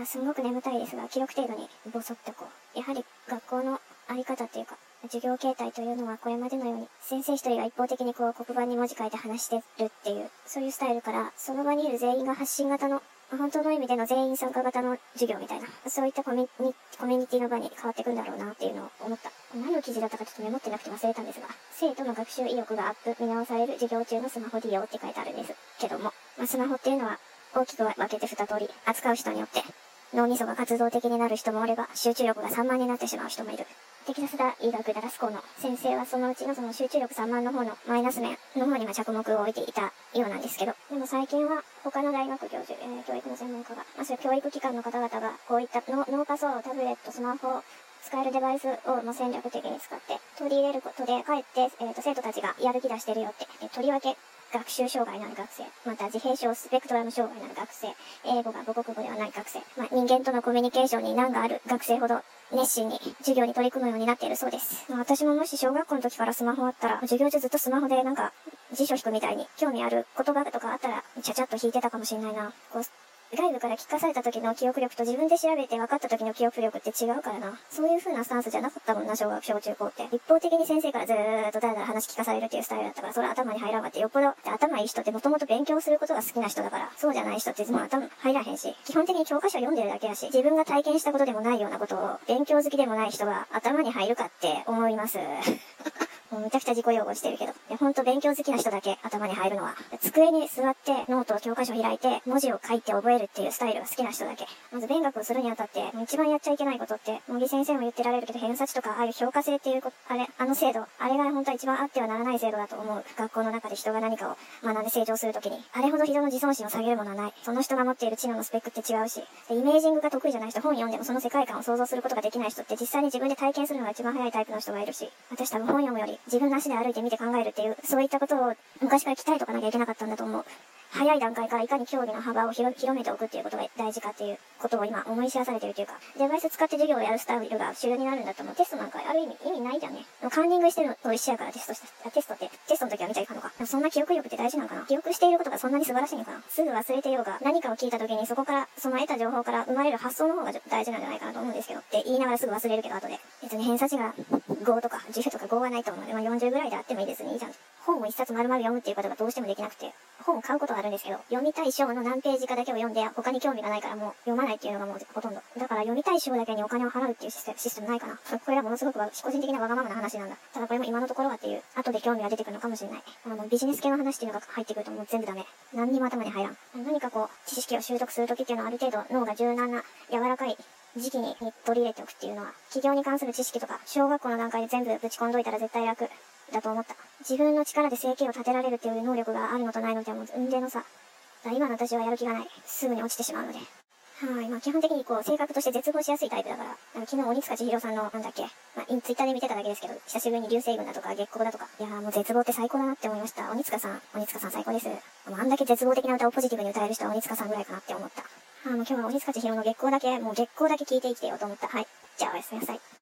や、すごく眠たいですが、記録程度にボソッとこう。やはり学校のあり方っていうか、授業形態というのはこれまでのように、先生一人が一方的にこう黒板に文字書いて話してるっていう、そういうスタイルから、その場にいる全員が発信型の、本当の意味での全員参加型の授業みたいな、そういったコミュコミュニティの場に変わっていくんだろうなっていうのを思った。何の記事だったかちょっとメモってなくて忘れたんですが、生徒の学習意欲がアップ、見直される授業中のスマホ利用って書いてあるんですけども、まあ、スマホっていうのは大きく分けて二通り、扱う人によって脳みそが活動的になる人もおれば、集中力が散漫になってしまう人もいる。テキサス大医学ダラス校の先生はそのうちのその集中力散漫の方のマイナス面の方には着目を置いていたようなんですけど、でも最近は他の大学教授、えー、教育の専門家が、まあ、そういう教育機関の方々がこういったノーパソ、タブレット、スマホ、使えるデバイスをも戦略的に使って取り入れることで、かえって、えーと、生徒たちがやる気出してるよって、とりわけ学習障害のある学生、また自閉症スペクトラム障害のある学生、英語が母国語ではない学生、まあ、人間とのコミュニケーションに難がある学生ほど熱心に授業に取り組むようになっているそうです。まあ、私ももし小学校の時からスマホあったら、授業中ずっとスマホでなんか辞書引くみたいに興味ある言葉とかあったら、ちゃちゃっと引いてたかもしれないな。こう外部から聞かされた時の記憶力と自分で調べて分かった時の記憶力って違うからな。そういう風なスタンスじゃなかったもんな、小学、小中高って。一方的に先生からずーっとだらだら話聞かされるっていうスタイルだったから、それ頭に入らんわって、よっぽど、頭いい人ってもともと勉強することが好きな人だから、そうじゃない人ってもう頭入らへんし、基本的に教科書読んでるだけやし、自分が体験したことでもないようなことを、勉強好きでもない人が頭に入るかって思います。もうめちゃくちゃ自己擁護してるけど。いや、ほんと勉強好きな人だけ頭に入るのは。机に座ってノート、教科書開いて文字を書いて覚えるっていうスタイルが好きな人だけ。まず勉学をするにあたって、一番やっちゃいけないことって、茂木先生も言ってられるけど、偏差値とか、ああいう評価制っていうこあれ、あの制度、あれが本当は一番あってはならない制度だと思う。学校の中で人が何かを学んで成長するときに、あれほど人の自尊心を下げるものはない。その人が持っている知能のスペックって違うし、でイメージングが得意じゃない人、本読んでもその世界観を想像することができない人って実際に自分で体験するのが一番早いタイプの人がいるし、私多分本読むより自分の足で歩いてみて考えるっていう、そういったことを昔から鍛えとかなきゃいけなかったんだと思う。早い段階からいかに競技の幅を広めておくっていうことが大事かっていうことを今思い知らされてるというか、デバイス使って授業をやるスタイルが主流になるんだと思う。テストなんかある意味意味ないじゃんね。カンニングしてるのと一緒やからテストした、テストって、テストの時は見ちゃいかんのか。そんな記憶力って大事なのかな記憶していることがそんなに素晴らしいのかなすぐ忘れてようが、何かを聞いた時にそこから、その得た情報から生まれる発想の方が大事なんじゃないかなと思うんですけど、って言いながらすぐ忘れるけど後で。別に偏差値が5とか10とか5はないと思うので、まあ、40ぐらいであってもいいですね。いいじゃん。本を一冊丸々読むっていうことがどうしてもできなくて、本を買うことはあるんですけど、読みたい章の何ページかだけを読んで、他に興味がないからもう読まないっていうのがもうほとんど。だから読みたい章だけにお金を払うっていうシステムないかな。これはものすごく個人的なわがままな話なんだ。ただこれも今のところはっていう、後で興味が出てくるのかもしれない。あの、ビジネス系の話っていうのが入ってくるともう全部ダメ。何にも頭に入らん。何かこう、知識を習得するときっていうのはある程度脳が柔軟な、柔らかい時期に取り入れておくっていうのは、企業に関する知識とか、小学校の段階で全部ぶち込んどいたら絶対楽だと思った。自分の力で生計を立てられるっていう能力があるのとないのではもう運命の差。今の私はやる気がない。すぐに落ちてしまうので。はい。まあ基本的にこう、性格として絶望しやすいタイプだから、あの昨日鬼塚千尋さんの、なんだっけ、まあ、ツイッターで見てただけですけど、久しぶりに流星群だとか月光だとか、いやーもう絶望って最高だなって思いました。鬼塚さん、鬼塚さん最高です。あんだけ絶望的な歌をポジティブに歌える人は鬼塚さんぐらいかなって思った。あもう今日は鬼塚千尋の月光だけ、もう月光だけ聞いて生きてようと思った。はい。じゃあおやすみなさい。